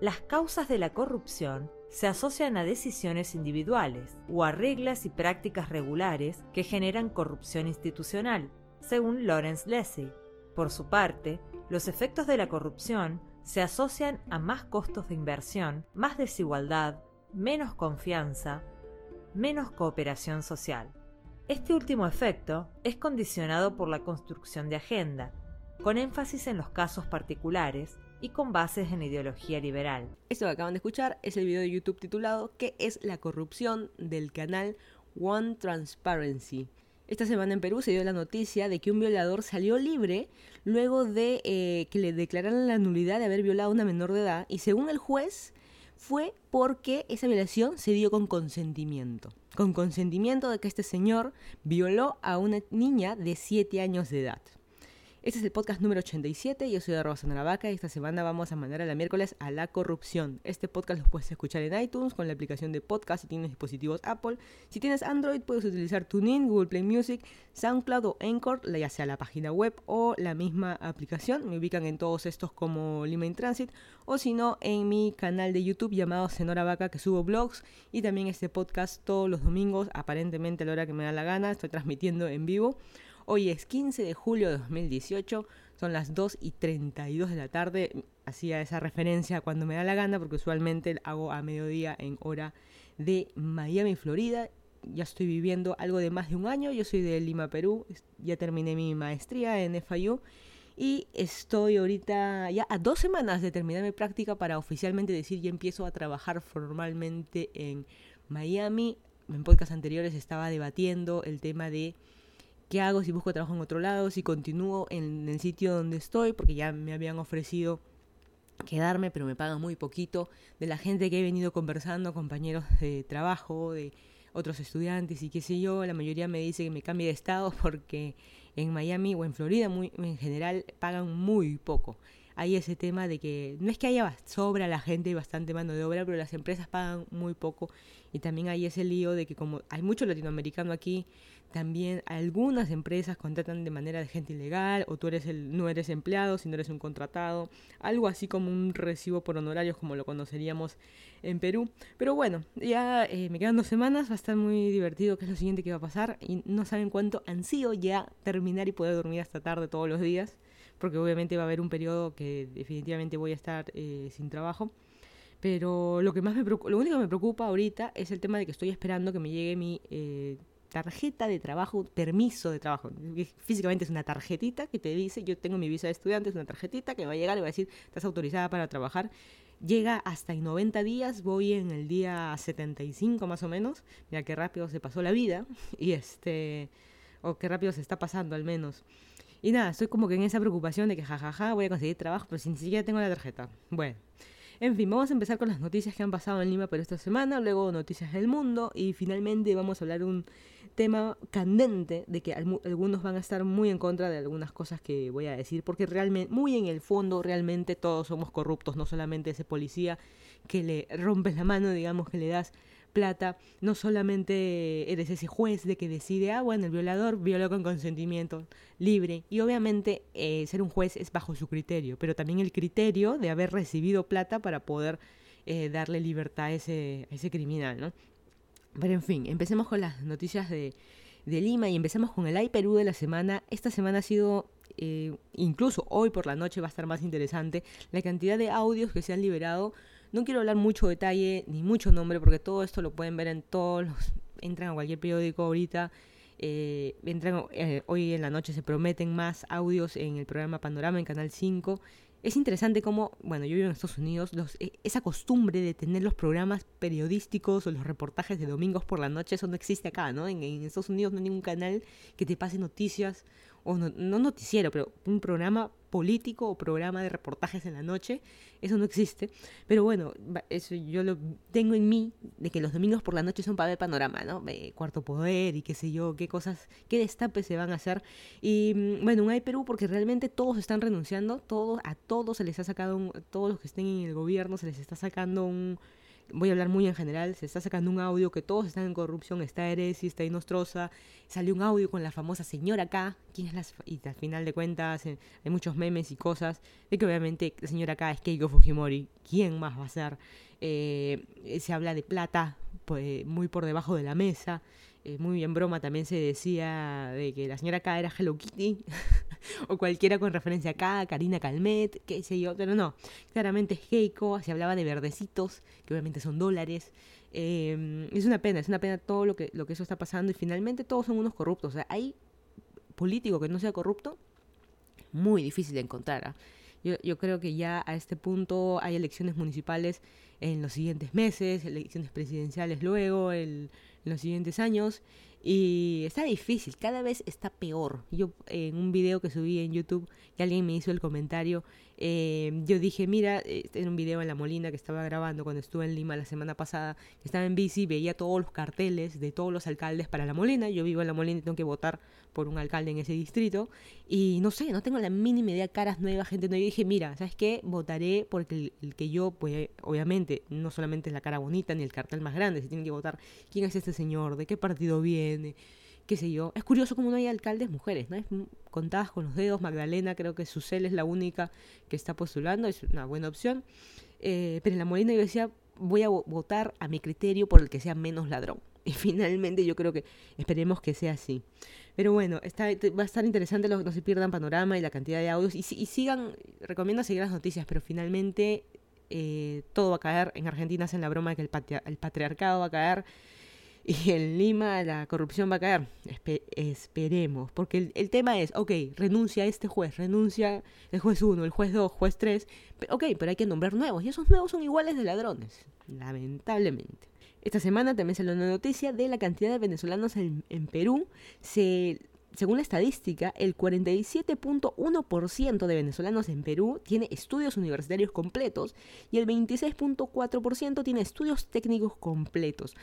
Las causas de la corrupción se asocian a decisiones individuales o a reglas y prácticas regulares que generan corrupción institucional, según Lawrence Lessig. Por su parte, los efectos de la corrupción se asocian a más costos de inversión, más desigualdad, menos confianza, menos cooperación social. Este último efecto es condicionado por la construcción de agenda, con énfasis en los casos particulares y con bases en ideología liberal. Esto que acaban de escuchar es el video de YouTube titulado ¿Qué es la corrupción? del canal One Transparency. Esta semana en Perú se dio la noticia de que un violador salió libre luego de eh, que le declararan la nulidad de haber violado a una menor de edad y según el juez fue porque esa violación se dio con consentimiento. Con consentimiento de que este señor violó a una niña de 7 años de edad. Este es el podcast número 87. Yo soy de Rosa Vaca y esta semana vamos a mandar a la miércoles a la corrupción. Este podcast lo puedes escuchar en iTunes con la aplicación de podcast si tienes dispositivos Apple. Si tienes Android, puedes utilizar TuneIn, Google Play Music, SoundCloud o Anchor, ya sea la página web o la misma aplicación. Me ubican en todos estos como Lima in Transit o si no, en mi canal de YouTube llamado Senora Vaca que subo blogs y también este podcast todos los domingos, aparentemente a la hora que me da la gana. Estoy transmitiendo en vivo. Hoy es 15 de julio de 2018, son las 2 y 32 de la tarde. Hacía esa referencia cuando me da la gana, porque usualmente hago a mediodía en hora de Miami, Florida. Ya estoy viviendo algo de más de un año. Yo soy de Lima, Perú. Ya terminé mi maestría en FIU. Y estoy ahorita ya a dos semanas de terminar mi práctica para oficialmente decir ya empiezo a trabajar formalmente en Miami. En podcast anteriores estaba debatiendo el tema de qué hago si busco trabajo en otro lado, si continúo en el sitio donde estoy, porque ya me habían ofrecido quedarme, pero me pagan muy poquito. De la gente que he venido conversando, compañeros de trabajo, de otros estudiantes y qué sé yo, la mayoría me dice que me cambie de estado porque en Miami o en Florida en general pagan muy poco. Hay ese tema de que no es que haya sobra la gente y bastante mano de obra, pero las empresas pagan muy poco. Y también hay ese lío de que como hay mucho latinoamericano aquí, también algunas empresas contratan de manera de gente ilegal o tú eres el, no eres empleado, sino eres un contratado, algo así como un recibo por honorarios como lo conoceríamos en Perú. Pero bueno, ya eh, me quedan dos semanas, va a estar muy divertido, que es lo siguiente que va a pasar. Y no saben cuánto ansío ya terminar y poder dormir hasta tarde todos los días, porque obviamente va a haber un periodo que definitivamente voy a estar eh, sin trabajo. Pero lo que más me lo único que me preocupa ahorita es el tema de que estoy esperando que me llegue mi eh, tarjeta de trabajo, permiso de trabajo. Físicamente es una tarjetita que te dice, yo tengo mi visa de estudiante, es una tarjetita que va a llegar y va a decir, estás autorizada para trabajar. Llega hasta en 90 días, voy en el día 75 más o menos. Mira qué rápido se pasó la vida y este, o qué rápido se está pasando al menos. Y nada, estoy como que en esa preocupación de que jajaja voy a conseguir trabajo, pero si ni siquiera tengo la tarjeta. Bueno. En fin, vamos a empezar con las noticias que han pasado en Lima por esta semana, luego noticias del mundo y finalmente vamos a hablar un tema candente de que algunos van a estar muy en contra de algunas cosas que voy a decir, porque realmente, muy en el fondo, realmente todos somos corruptos, no solamente ese policía que le rompes la mano, digamos, que le das plata, no solamente eres ese juez de que decide, ah, bueno, el violador violó con consentimiento libre, y obviamente eh, ser un juez es bajo su criterio, pero también el criterio de haber recibido plata para poder eh, darle libertad a ese, a ese criminal, ¿no? Pero en fin, empecemos con las noticias de, de Lima y empecemos con el Perú de la semana. Esta semana ha sido eh, incluso hoy por la noche va a estar más interesante la cantidad de audios que se han liberado no quiero hablar mucho detalle ni mucho nombre porque todo esto lo pueden ver en todos los... Entran a cualquier periódico ahorita. Eh, entran, eh, hoy en la noche se prometen más audios en el programa Panorama en Canal 5. Es interesante cómo, bueno, yo vivo en Estados Unidos, los, e, esa costumbre de tener los programas periodísticos o los reportajes de domingos por la noche, eso no existe acá, ¿no? En, en Estados Unidos no hay ningún canal que te pase noticias o no, noticiero, pero un programa político o programa de reportajes en la noche, eso no existe. Pero bueno, eso yo lo tengo en mí, de que los domingos por la noche son para ver panorama, ¿no? cuarto poder y qué sé yo, qué cosas, qué destapes se van a hacer. Y mm, bueno, un hay Perú porque realmente todos están renunciando, todos, a todos se les ha sacado, un, todos los que estén en el gobierno se les está sacando un voy a hablar muy en general, se está sacando un audio que todos están en corrupción, está Eresi, está Inostrosa, salió un audio con la famosa señora K, ¿quién es la, y al final de cuentas eh, hay muchos memes y cosas, de que obviamente la señora K es Keiko Fujimori, ¿quién más va a ser? Eh, se habla de plata pues, muy por debajo de la mesa, eh, muy en broma también se decía de que la señora K era Hello Kitty, o cualquiera con referencia a K, Karina Calmet, qué sé yo, pero no, claramente es Keiko, se hablaba de verdecitos, que obviamente son dólares. Em, es una pena, es una pena todo lo que, lo que eso está pasando y finalmente todos son unos corruptos. O sea, hay político que no sea corrupto, muy difícil de encontrar. ¿ah? Yo, yo creo que ya a este punto hay elecciones municipales en los siguientes meses, elecciones presidenciales luego, el, en los siguientes años. Y está difícil, cada vez está peor. Yo en un video que subí en YouTube, que alguien me hizo el comentario, eh, yo dije, mira, este era un video en La Molina que estaba grabando cuando estuve en Lima la semana pasada, estaba en bici, veía todos los carteles de todos los alcaldes para La Molina. Yo vivo en La Molina y tengo que votar por un alcalde en ese distrito. Y no sé, no tengo la mínima idea, caras nuevas, gente nueva. Y dije, mira, ¿sabes qué? Votaré porque el, que yo, pues obviamente, no solamente es la cara bonita ni el cartel más grande, se tiene que votar quién es este señor, de qué partido viene qué sé yo. Es curioso como no hay alcaldes mujeres, ¿no? Es contadas con los dedos. Magdalena, creo que Susel es la única que está postulando, es una buena opción. Eh, pero en la Molina yo decía, voy a votar a mi criterio por el que sea menos ladrón. Y finalmente yo creo que esperemos que sea así. Pero bueno, está, va a estar interesante, no se pierdan panorama y la cantidad de audios. Y, sigan, recomiendo seguir las noticias, pero finalmente eh, todo va a caer. En Argentina hacen la broma de que el, el patriarcado va a caer y en Lima la corrupción va a caer. esperemos, porque el, tema es, ok, renuncia este juez, renuncia el juez 1, el juez 2, juez 3, ok, pero hay que nombrar nuevos, y esos nuevos son iguales de ladrones, lamentablemente. Esta semana también salió una noticia de la cantidad de venezolanos en, en Perú. Se, según la estadística, el 47.1% de venezolanos en Perú tiene estudios universitarios completos y el 26.4% tiene estudios técnicos completos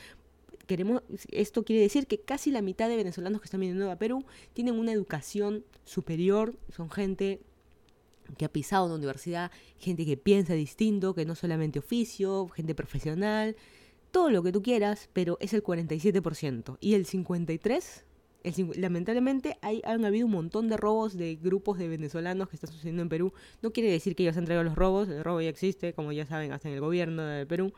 queremos, esto quiere decir que casi la mitad de venezolanos que están viniendo a Perú tienen una educación superior, son gente que ha pisado una universidad, gente que piensa distinto, que no solamente oficio, gente profesional, todo lo que tú quieras, pero es el 47%. Y el 53%, lamentablemente hay, han habido un montón de robos de grupos de venezolanos que están sucediendo en Perú. No quiere decir que ellos han entregado los robos, el robo ya existe, como ya saben, hasta en el gobierno de Perú.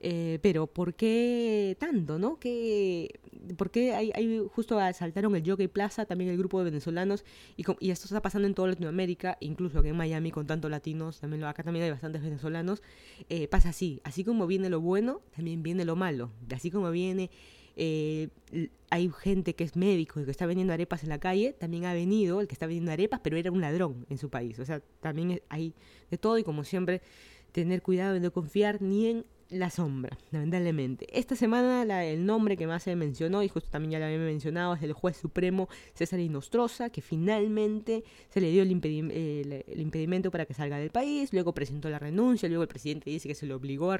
Eh, pero ¿por qué tanto, no? ¿Qué, ¿Por qué hay, hay, justo asaltaron el Jockey Plaza, también el grupo de venezolanos, y, y esto está pasando en toda Latinoamérica, incluso aquí en Miami con tantos latinos, también acá también hay bastantes venezolanos, eh, pasa así, así como viene lo bueno, también viene lo malo, así como viene... Eh, hay gente que es médico y que está vendiendo arepas en la calle, también ha venido el que está vendiendo arepas, pero era un ladrón en su país. O sea, también hay de todo y como siempre, tener cuidado de no confiar ni en la sombra, lamentablemente. Esta semana el nombre que más se mencionó, y justo también ya lo había mencionado, es el juez supremo César Inostroza, que finalmente se le dio el, impedimento para que salga del país, luego presentó la renuncia, luego el presidente dice que se le obligó a,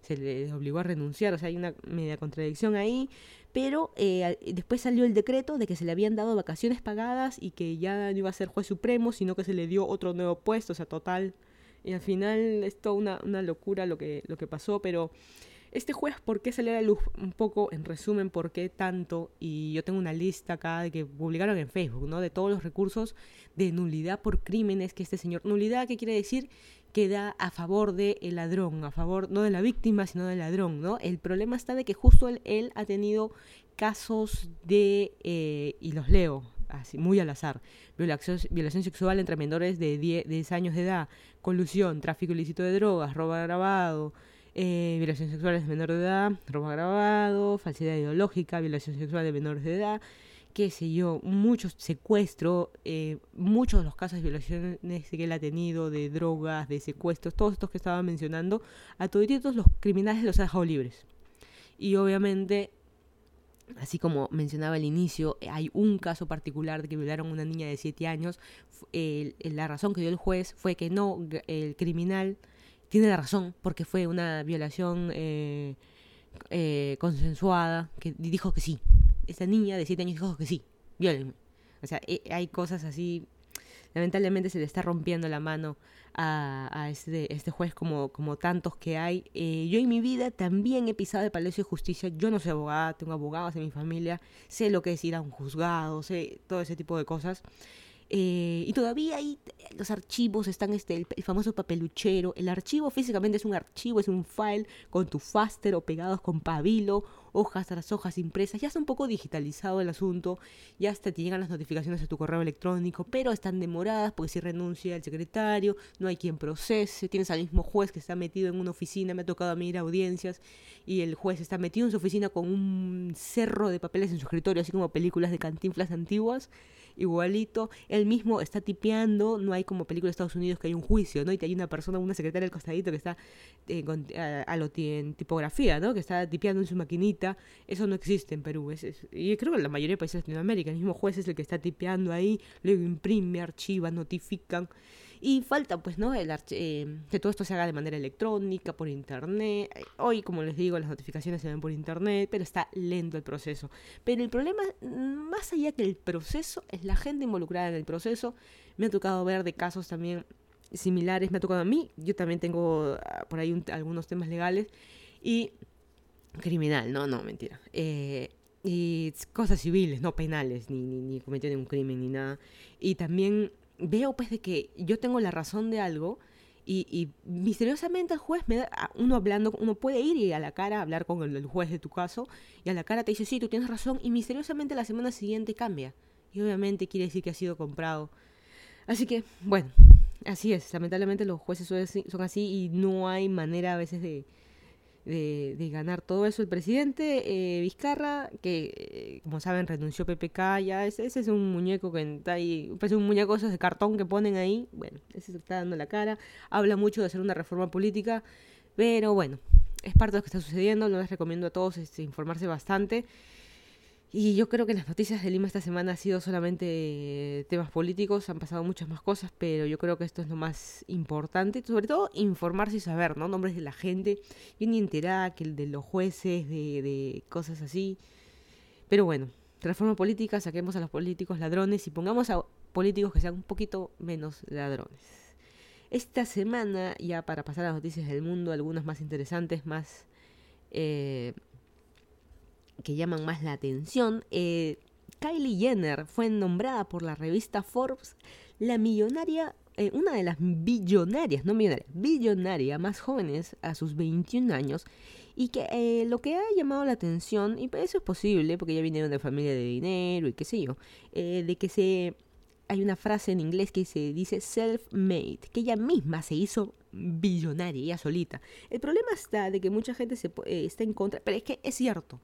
se le obligó a renunciar, o sea, hay una media contradicción ahí, pero eh, después salió el decreto de que se le habían dado vacaciones pagadas y que ya no iba a ser juez supremo, sino que se le dio otro nuevo puesto, o sea, total y al final es toda una, una locura lo que, lo que pasó, pero este juez, ¿por qué salió a la luz? Un poco, en resumen, ¿por qué tanto? Y yo tengo una lista acá de que publicaron en Facebook, ¿no? De todos los recursos de nulidad por crímenes que este señor... Nulidad, ¿qué quiere decir? Que da a favor del ladrón, a favor no de la víctima, sino del ladrón, ¿no? El problema está de que justo él, él ha tenido casos de... Eh, y los leo, así, muy al azar. Violación, violación sexual entre menores de 10, años de edad, colusión, tráfico ilícito de drogas, robo agravado, eh, violación sexual de menores de edad, robo agravado, falsedad ideológica, violación sexual de menores de edad, qué sé yo, muchos secuestros, eh, muchos de los casos de violaciones que él ha tenido, de drogas, de secuestros, todos estos que estaba mencionando, a todos los criminales los ha dejado libres. Y obviamente Así como mencionaba al inicio, eh, hay un caso particular de que violaron a una niña de 7 años. la razón que dio el juez fue que no, el criminal tiene la razón porque fue una violación eh, eh, consensuada, que dijo que sí. Esa niña de 7 años dijo que sí, violenme. O sea, hay cosas así lamentablemente se le está rompiendo la mano a, este, este, juez como, tantos que hay. Eh, yo en mi vida también he pisado el Palacio de Justicia. Yo no soy abogada, tengo abogados en mi familia, sé lo que es ir a un juzgado, sé todo ese tipo de cosas. Eh, y todavía ahí los archivos están este, el, famoso papeluchero. El archivo físicamente es un archivo, es un file con tu faster o pegados con pabilo, hojas tras hojas impresas. Ya está un poco digitalizado el asunto, ya hasta te llegan las notificaciones a tu correo electrónico, pero están demoradas porque si renuncia el secretario, no hay quien procese, tienes al mismo juez que está metido en una oficina, me ha tocado a mí ir a audiencias y el juez está metido en su oficina con un cerro de papeles en su escritorio, así como películas de cantinflas antiguas igualito. Él mismo está tipeando, no hay como película de Estados Unidos que hay un juicio, ¿no? Y hay una persona, una secretaria al costadito que está eh, lo en tipografía, ¿no? Que está tipeando en su maquinita. Eso no existe en Perú. Y creo que en la mayoría de países de Latinoamérica, el mismo juez es el que está tipeando ahí, luego imprime, archiva, notifican. Y falta, pues, ¿no? El eh, que todo esto se haga de manera electrónica, por internet. Hoy, como les digo, las notificaciones se ven por internet, pero está lento el proceso. Pero el problema, más allá que el proceso, es la gente involucrada en el proceso. Me ha tocado ver de casos también similares, me ha tocado a mí. Yo también tengo ah, por ahí algunos temas legales. Y criminal, no, no, mentira. Eh, y cosas civiles, no penales, ni, ni, ni cometió ningún crimen, ni nada. Y también veo pues de que yo tengo la razón de algo y, misteriosamente el juez me da, uno hablando, uno puede ir y a la cara hablar con el, juez de tu caso y a la cara te dice, sí, tú tienes razón y misteriosamente la semana siguiente cambia. Y obviamente quiere decir que ha sido comprado. Así que, bueno, así es. Lamentablemente los jueces son así y no hay manera a veces de, de, ganar todo eso. El presidente eh, Vizcarra, que eh, como saben renunció PPK, ya ese, es un muñeco que está ahí, parece un muñeco de cartón que ponen ahí, bueno, ese se está dando la cara, habla mucho de hacer una reforma política, pero bueno, es parte de lo que está sucediendo, les recomiendo a todos este, informarse bastante. Y yo creo que las noticias de Lima esta semana han sido solamente temas políticos, han pasado muchas más cosas, pero yo creo que esto es lo más importante, sobre todo informarse y saber, ¿no? Nombres de la gente, yo ni enterada que de los jueces, de, de cosas así. Pero bueno, reforma política, saquemos a los políticos ladrones y pongamos a políticos que sean un poquito menos ladrones. Esta semana, ya para pasar a las noticias del mundo, algunas más interesantes, más... Eh, que llaman más la atención, eh, Kylie Jenner fue nombrada por la revista Forbes la millonaria, eh, una de las billonarias, no millonaria, billonaria más jóvenes a sus 21 años. Y que eh, lo que ha llamado la atención, y eso es posible porque ya vinieron de familia de dinero y qué sé yo, de que se hay una frase en inglés que se dice self-made, que ella misma se hizo billonaria, ella solita. El problema está de que mucha gente está en contra, pero es que es cierto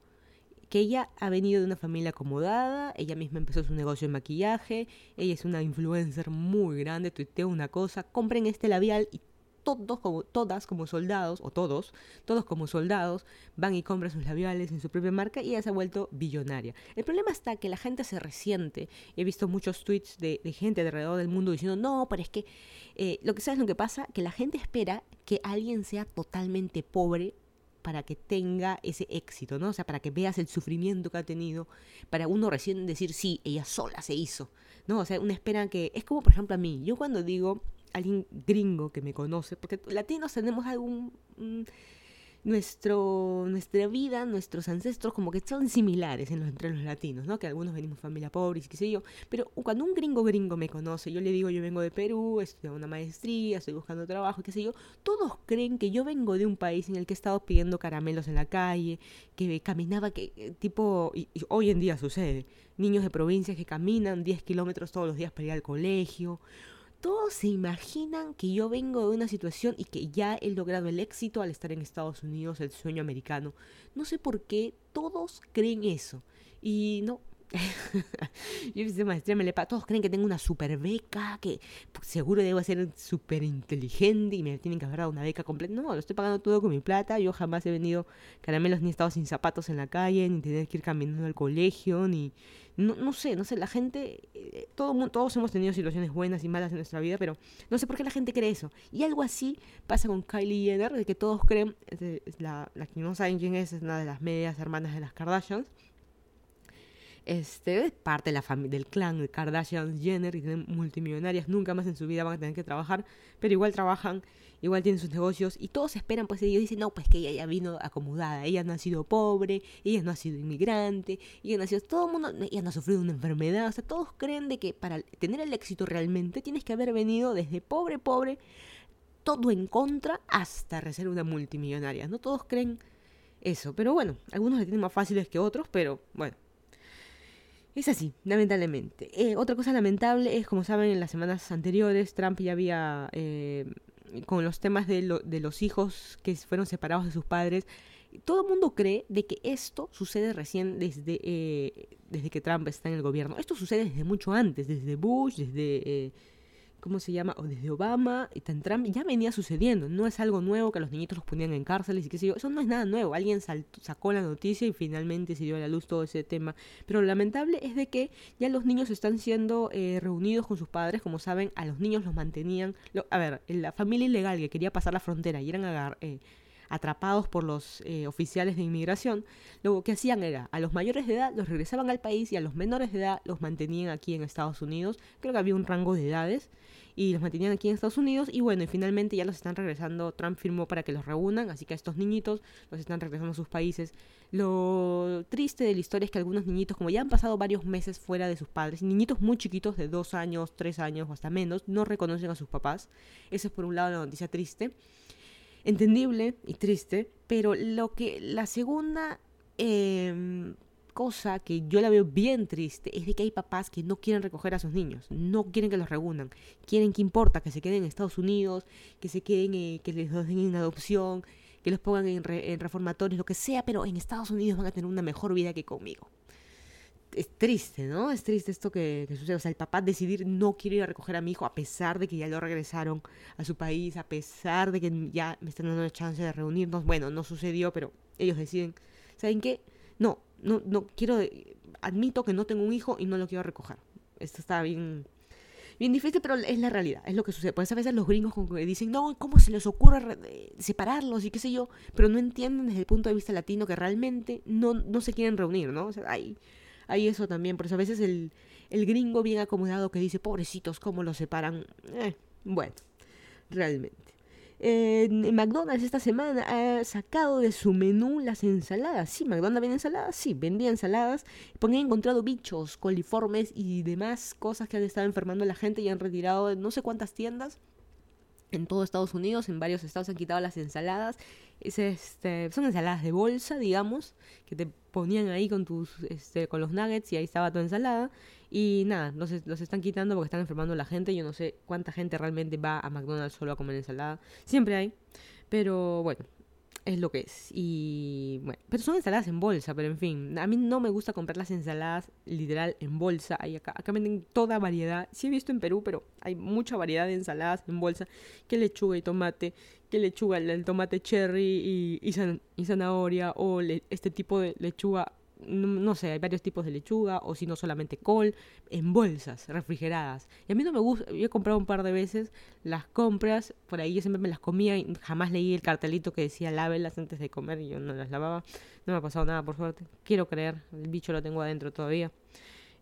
que ella ha venido de una familia acomodada, ella misma empezó su negocio de maquillaje, ella es una influencer muy grande, tuitea una cosa, compren este labial y todos como, todas como soldados, o todos, todos como soldados, van y compran sus labiales en su propia marca y ella se ha vuelto billonaria. El problema está que la gente se resiente. He visto muchos tweets de, gente alrededor del mundo diciendo, no, pero es que eh, lo que sabes lo que pasa, que la gente espera que alguien sea totalmente pobre para que tenga ese éxito, ¿no? O sea, para que veas el sufrimiento que ha tenido, para uno recién decir, sí, ella sola se hizo, ¿no? O sea, una espera que es como, por ejemplo, a mí, yo cuando digo alguien gringo que me conoce, porque latinos tenemos algún... Mm, nuestro, nuestra vida, nuestros ancestros como que son similares en los, entre los latinos, ¿no? Que algunos venimos de familia pobre qué sé yo. Pero cuando un gringo gringo me conoce, yo le digo yo vengo de Perú, estoy una maestría, estoy buscando trabajo, qué sé yo, todos creen que yo vengo de un país en el que he estado pidiendo caramelos en la calle, que caminaba, que eh, tipo, y, y hoy en día sucede, niños de provincias que caminan 10 kilómetros todos los días para ir al colegio, todos se imaginan que yo vengo de una situación y que ya he logrado el éxito al estar en Estados Unidos, el sueño americano. No sé por qué todos creen eso. Y no, yo hice maestría me todos creen que tengo una super beca, que seguro debo ser súper inteligente y me tienen que haber dado una beca completa. No, lo estoy pagando todo con mi plata. Yo jamás he venido caramelos ni he estado sin zapatos en la calle, ni tener que ir caminando al colegio, ni... No, no sé, no sé, la gente, eh, todo, todos hemos tenido situaciones buenas y malas en nuestra vida, pero no sé por qué la gente cree eso. Y algo así pasa con Kylie Jenner, de que todos creen, la, la que no saben quién es, es una de las medias hermanas de las Kardashians, Este, es parte de la del clan de Kardashian Jenner y tienen multimillonarias, nunca más en su vida van a tener que trabajar, pero igual trabajan, igual tienen sus negocios y todos esperan, pues ellos dicen, no, pues que ella ya vino acomodada, ella no ha sido pobre, ella no ha sido inmigrante, ella no ha sido, todo el mundo, ella no ha sufrido una enfermedad, o sea, todos creen de que para tener el éxito realmente tienes que haber venido desde pobre, pobre, todo en contra hasta ser una multimillonaria, no todos creen eso, pero bueno, algunos le tienen más fáciles que otros, pero bueno. Es así, lamentablemente. Eh, otra cosa lamentable es, como saben, en las semanas anteriores Trump ya había, eh, con los temas de, de los hijos que fueron separados de sus padres, todo el mundo cree de que esto sucede recién desde, eh, desde que Trump está en el gobierno. Esto sucede desde mucho antes, desde Bush, desde ¿cómo se llama? O desde Obama y Trump ya venía sucediendo. No es algo nuevo que los niñitos los ponían en cárceles y qué sé yo. Eso no es nada nuevo. Alguien sacó la noticia y finalmente se dio a la luz todo ese tema. Pero lo lamentable es de que ya los niños están siendo eh, reunidos con sus padres. Como saben, a los niños los mantenían. a ver, la familia ilegal que quería pasar la frontera y eran agar, eh, atrapados por los eh, oficiales de inmigración, lo que hacían era a los mayores de edad los regresaban al país y a los menores de edad los mantenían aquí en Estados Unidos. Creo que había un rango de edades y los mantenían aquí en Estados Unidos y bueno, y finalmente ya los están regresando, Trump firmó para que los reúnan, así que a estos niñitos los están regresando a sus países. Lo triste de la historia es que algunos niñitos, como ya han pasado varios meses fuera de sus padres, niñitos muy chiquitos de dos años, tres años o hasta menos, no reconocen a sus papás. Eso es por un lado la noticia triste. Entendible y triste, pero lo que la segunda eh, cosa que yo la veo bien triste es de que hay papás que no quieren recoger a sus niños, no quieren que los reúnan, quieren que importa que se queden en Estados Unidos, que se queden, eh, que les den en adopción, que los pongan en, reformatorios, lo que sea, pero en Estados Unidos van a tener una mejor vida que conmigo. Es triste, ¿no? Es triste esto que, sucede. O sea, el papá decidir no quiero ir a recoger a mi hijo a pesar de que ya lo regresaron a su país, a pesar de que ya me están dando la chance de reunirnos. Bueno, no sucedió, pero ellos deciden, ¿saben qué? No, no, no quiero, admito que no tengo un hijo y no lo quiero recoger. Esto está bien, bien difícil, pero es la realidad, es lo que sucede. Pues a veces los gringos dicen, no, ¿cómo se les ocurre separarlos y qué sé yo? Pero no entienden desde el punto de vista latino que realmente no, no se quieren reunir, ¿no? O sea, hay, hay eso también, por eso a veces el, el gringo bien acomodado que dice, pobrecitos, ¿cómo los separan? Eh, bueno, realmente. McDonald's esta semana ha sacado de su menú las ensaladas. Sí, McDonald's vende ensaladas, sí, vendía ensaladas. Porque han encontrado bichos, coliformes y demás cosas que han estado enfermando a la gente y han retirado no sé cuántas tiendas en todo Estados Unidos, en varios estados han quitado las ensaladas. Es este, son ensaladas de bolsa, digamos, que te ponían ahí con tus este, con los nuggets y ahí estaba tu ensalada. Y nada, los, están quitando porque están enfermando a la gente. Yo no sé cuánta gente realmente va a McDonald's solo a comer ensalada. Siempre hay. Pero bueno, es lo que es. Y bueno, pero son ensaladas en bolsa, pero en fin, a mí no me gusta comprar las ensaladas literal en bolsa. Hay acá, acá venden toda variedad. Sí he visto en Perú, pero hay mucha variedad de ensaladas en bolsa. Que lechuga y tomate, lechuga, el, tomate cherry y, y, zanahoria o este tipo de lechuga no, sé, hay varios tipos de lechuga, o si no solamente col, en bolsas refrigeradas. Y a mí no me gusta, yo he comprado un par de veces las compras, por ahí yo siempre me las comía y jamás leí el cartelito que decía lávelas antes de comer y yo no las lavaba. No me ha pasado nada, por suerte. Quiero creer, el bicho lo tengo adentro todavía.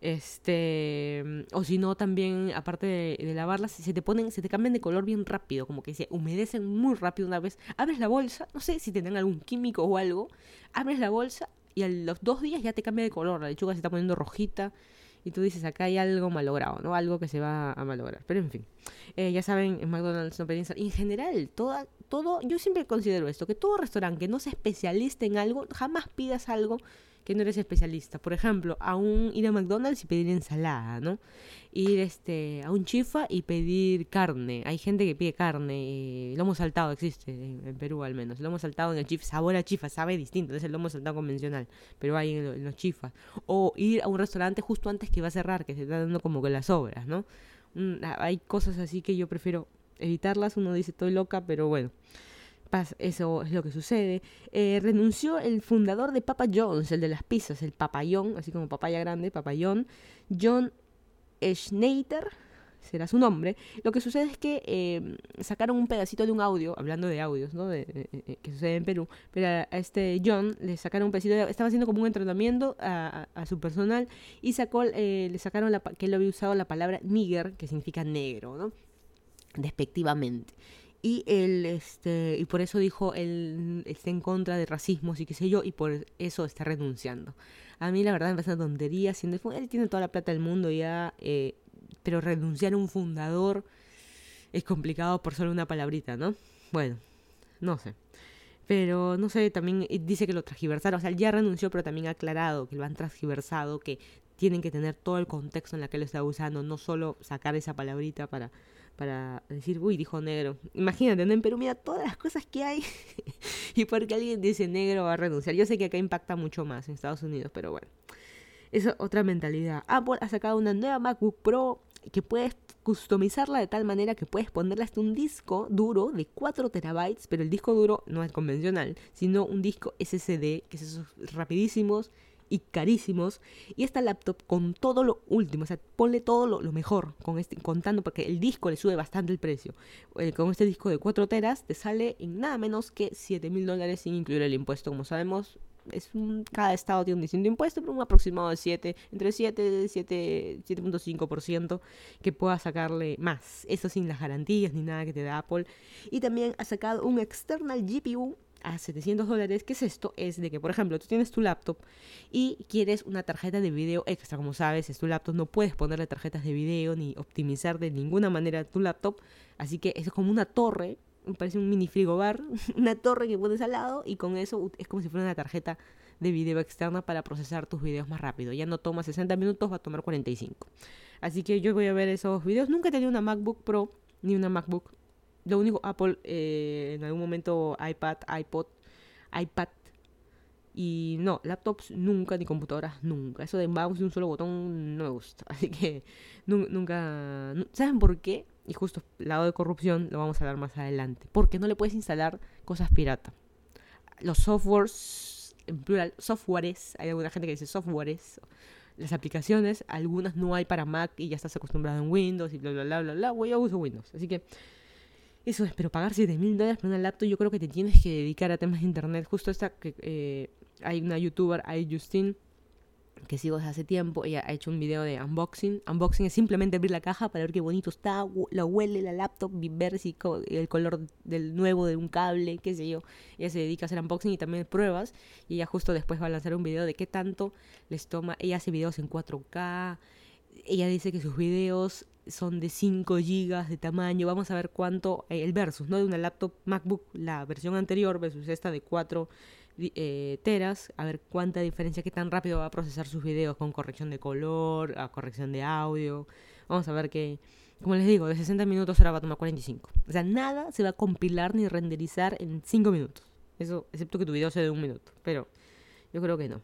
Este, o si no, también, aparte de, de, lavarlas, se te ponen, se te cambian de color bien rápido, como que se humedecen muy rápido una vez. Abres la bolsa, no sé si tendrán algún químico o algo, abres la bolsa y a los dos días ya te cambia de color, la lechuga se está poniendo rojita y tú dices, acá hay algo malogrado, ¿no? Algo que se va a malograr. Pero en fin, eh, ya saben, en McDonald's no piensan. En general, toda, todo, yo siempre considero esto, que todo restaurante que no se especialista en algo, jamás pidas algo que no eres especialista. Por ejemplo, a un ir a McDonald's y pedir ensalada, ¿no? Ir este, a un chifa y pedir carne. Hay gente que pide carne. Lomo saltado existe en, Perú al menos. Lomo saltado en el chifa, sabor a chifa, sabe distinto. Es el lomo saltado convencional, pero hay en, los chifas. O ir a un restaurante justo antes que va a cerrar, que se está dando como que las obras, ¿no? Mm, hay cosas así que yo prefiero evitarlas. Uno dice estoy loca, pero bueno eso es lo que sucede. Eh, renunció el fundador de Papa John's, el de las pizzas, el papayón, así como papaya grande, papayón, John Schneider, será su nombre. Lo que sucede es que eh, sacaron un pedacito de un audio, hablando de audios, ¿no? De, que sucede en Perú. Pero a, este John le sacaron un pedacito, de, estaba haciendo como un entrenamiento a, su personal y sacó, eh, le sacaron la, que él había usado la palabra nigger, que significa negro, ¿no? Despectivamente y él este y por eso dijo él está en contra de racismo y qué sé yo y por eso está renunciando. A mí la verdad me parece una tontería siendo él tiene toda la plata del mundo ya eh, pero renunciar a un fundador es complicado por solo una palabrita no bueno no sé. Pero no sé también dice que lo transgiversaron o sea él ya renunció pero también ha aclarado que lo han transgiversado que tienen que tener todo el contexto en el que lo está usando no solo sacar esa palabrita para para decir, uy, dijo negro. Imagínate, en Perú mira todas las cosas que hay y porque alguien dice negro va a renunciar. Yo sé que acá impacta mucho más en Estados Unidos, pero bueno. Es otra mentalidad. Apple ha sacado una nueva MacBook Pro que puedes customizarla de tal manera que puedes ponerle hasta un disco duro de 4 terabytes, pero el disco duro no es convencional, sino un disco SSD, que es esos rapidísimos y carísimos. Y esta laptop con todo lo último, o sea, ponle todo lo, mejor, con este, contando porque el disco le sube bastante el precio. Eh, con este disco de 4 teras te sale en nada menos que 7 mil dólares sin incluir el impuesto. Como sabemos, es un, cada estado tiene un distinto impuesto, pero un aproximado de 7, entre 7 y 7.5% que pueda sacarle más. Eso sin las garantías ni nada que te da Apple. Y también ha sacado un external GPU a 700 dólares. ¿Qué es esto? Es de que, por ejemplo, tú tienes tu laptop y quieres una tarjeta de video extra. Como sabes, es tu laptop, no puedes ponerle tarjetas de video ni optimizar de ninguna manera tu laptop. Así que es como una torre, me parece un mini frigobar, una torre que pones al lado y con eso es como si fuera una tarjeta de video externa para procesar tus videos más rápido. Ya no toma 60 minutos, va a tomar 45. Así que yo voy a ver esos videos. Nunca he tenido una MacBook Pro ni una MacBook lo único, Apple eh, en algún momento iPad, iPod, iPad. Y no, laptops nunca, ni computadoras nunca. Eso de mouse de un solo botón no me gusta. Así que nunca... ¿Saben por qué? Y justo lado de corrupción lo vamos a hablar más adelante. Porque no le puedes instalar cosas pirata. Los softwares, en plural, softwares, hay alguna gente que dice softwares, las aplicaciones, algunas no hay para Mac y ya estás acostumbrado en Windows y bla, bla, bla, bla, bla. Yo uso Windows. Así que eso es, pero pagar 7 mil dólares por una laptop, yo creo que te tienes que dedicar a temas de internet. Justo esta que eh, hay una youtuber, hay Justine, que sigo desde hace tiempo, ella ha hecho un video de unboxing. Unboxing es simplemente abrir la caja para ver qué bonito está, la huele la laptop, ver si el color del nuevo de un cable, qué sé yo. Ella se dedica a hacer unboxing y también pruebas. Y ella justo después va a lanzar un video de qué tanto les toma. Ella hace videos en 4K. Ella dice que sus videos son de 5 GB de tamaño. Vamos a ver cuánto, eh, el versus, ¿no? De una laptop MacBook, la versión anterior versus esta de 4 eh, teras, a ver cuánta diferencia, qué tan rápido va a procesar sus videos con corrección de color, corrección de audio. Vamos a ver que, como les digo, de 60 minutos ahora va a tomar 45. O sea, nada se va a compilar ni renderizar en 5 minutos. Eso, excepto que tu video sea de un minuto. Pero yo creo que no.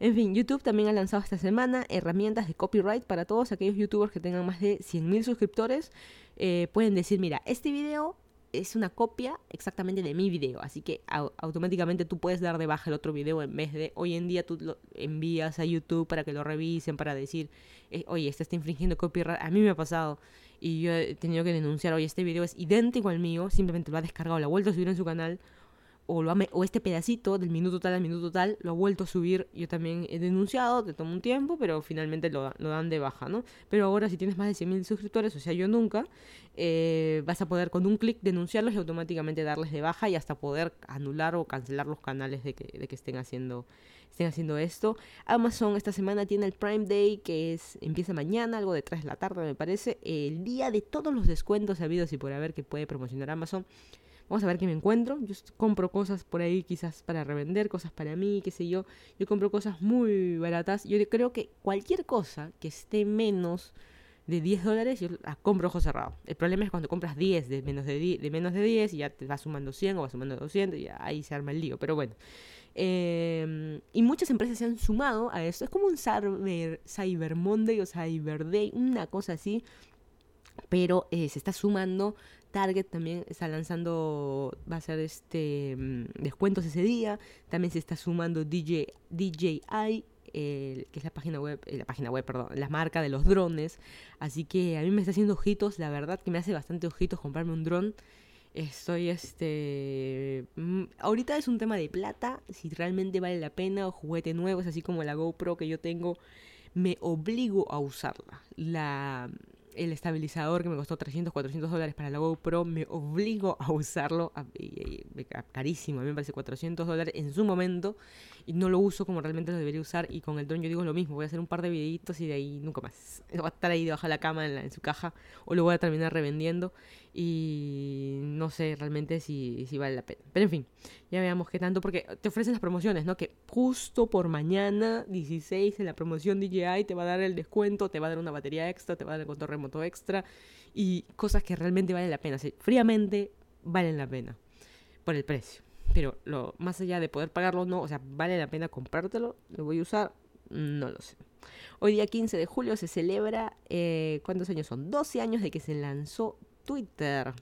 En fin, YouTube también ha lanzado esta semana herramientas de copyright para todos aquellos youtubers que tengan más de 100.000 suscriptores. Eh, pueden decir, mira, este video es una copia exactamente de mi video, así que automáticamente tú puedes dar de baja el otro video en vez de hoy en día tú lo envías a YouTube para que lo revisen, para decir, eh, oye, este está infringiendo copyright. A mí me ha pasado y yo he tenido que denunciar, oye, este video es idéntico al mío, simplemente lo ha descargado, lo ha vuelto a subir en su canal o, este pedacito del minuto tal al minuto tal lo ha vuelto a subir. Yo también he denunciado, te toma un tiempo, pero finalmente lo, lo dan de baja, ¿no? Pero ahora si tienes más de 100.000 suscriptores, o sea, yo nunca, eh, vas a poder con un clic denunciarlos y automáticamente darles de baja y hasta poder anular o cancelar los canales de que, de que estén haciendo estén haciendo esto. Amazon esta semana tiene el Prime Day que es empieza mañana, algo de 3 de la tarde me parece, el día de todos los descuentos habidos y por haber que puede promocionar Amazon. Vamos a ver qué me encuentro. Yo compro cosas por ahí quizás para revender, cosas para mí, qué sé yo. Yo compro cosas muy baratas. Yo creo que cualquier cosa que esté menos de 10 dólares, yo la compro ojo cerrado. El problema es cuando compras 10 de menos de 10, de menos de 10 y ya te vas sumando 100 o vas sumando 200 y ahí se arma el lío. Pero bueno. Em, y muchas empresas se han sumado a esto. Es como un cyber, cyber Monday o Cyber Day, una cosa así. Pero eh, se está sumando Target también está lanzando, va a ser este mm, descuentos ese día. También se está sumando DJ, DJI, que es la página web, eh, la página web, perdón, la marca de los drones. Así que a mí me está haciendo ojitos, la verdad que me hace bastante ojitos comprarme un dron. Estoy, este... Mm, ahorita es un tema de plata, si realmente vale la pena, o juguete nuevo, es así como la GoPro que yo tengo, me obligo a usarla. La el estabilizador que me costó 300, 400 dólares para la GoPro, me obligo a usarlo, carísimo, a mí me parece 400 dólares en su momento, y no lo uso como realmente lo debería usar, y con el drone yo digo lo mismo, voy a hacer un par de videitos y de ahí nunca más. Va a estar ahí debajo de la cama en, su caja, o lo voy a terminar revendiendo, y no sé realmente si, si vale la pena. Pero en fin, ya veamos qué tanto, porque te ofrecen las promociones, ¿no? Que justo por mañana, 16, en la promoción DJI te va a dar el descuento, te va a dar una batería extra, te va a dar el control remoto extra, y cosas que realmente valen la pena, fríamente valen la pena, por el precio. Pero lo, más allá de poder pagarlo, no, o sea, vale la pena comprártelo, lo voy a usar, no lo sé. Hoy día 15 de julio se celebra, eh, ¿cuántos años son? 12 años de que se lanzó Twitter.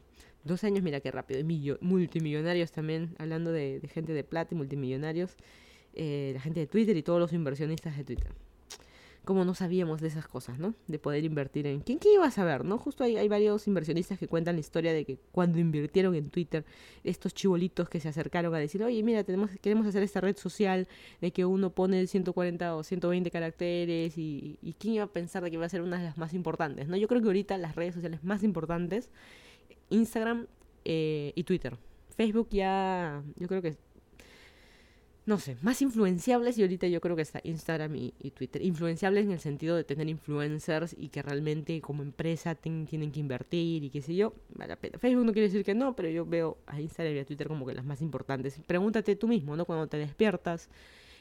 12 años, mira qué rápido. multimillonarios también, hablando de, gente de plata y multimillonarios. Eh, la gente de Twitter y todos los inversionistas de Twitter como no sabíamos de esas cosas, ¿no? De poder invertir en... ¿Quién, qué iba a saber, no? Justo hay, hay varios inversionistas que cuentan la historia de que cuando invirtieron en Twitter, estos chibolitos que se acercaron a decir, oye, mira, tenemos, queremos hacer esta red social de que uno pone 140 o 120 caracteres y, y quién iba a pensar de que iba a ser una de las más importantes, ¿no? Yo creo que ahorita las redes sociales más importantes, Instagram eh, y Twitter. Facebook ya, yo creo que no sé, más influenciables y ahorita yo creo que está Instagram y, Twitter. Influenciables en el sentido de tener influencers y que realmente como empresa tienen que invertir y qué sé yo, vale. Facebook no quiere decir que no, pero yo veo a Instagram y a Twitter como que las más importantes. Pregúntate tú mismo, ¿no? Cuando te despiertas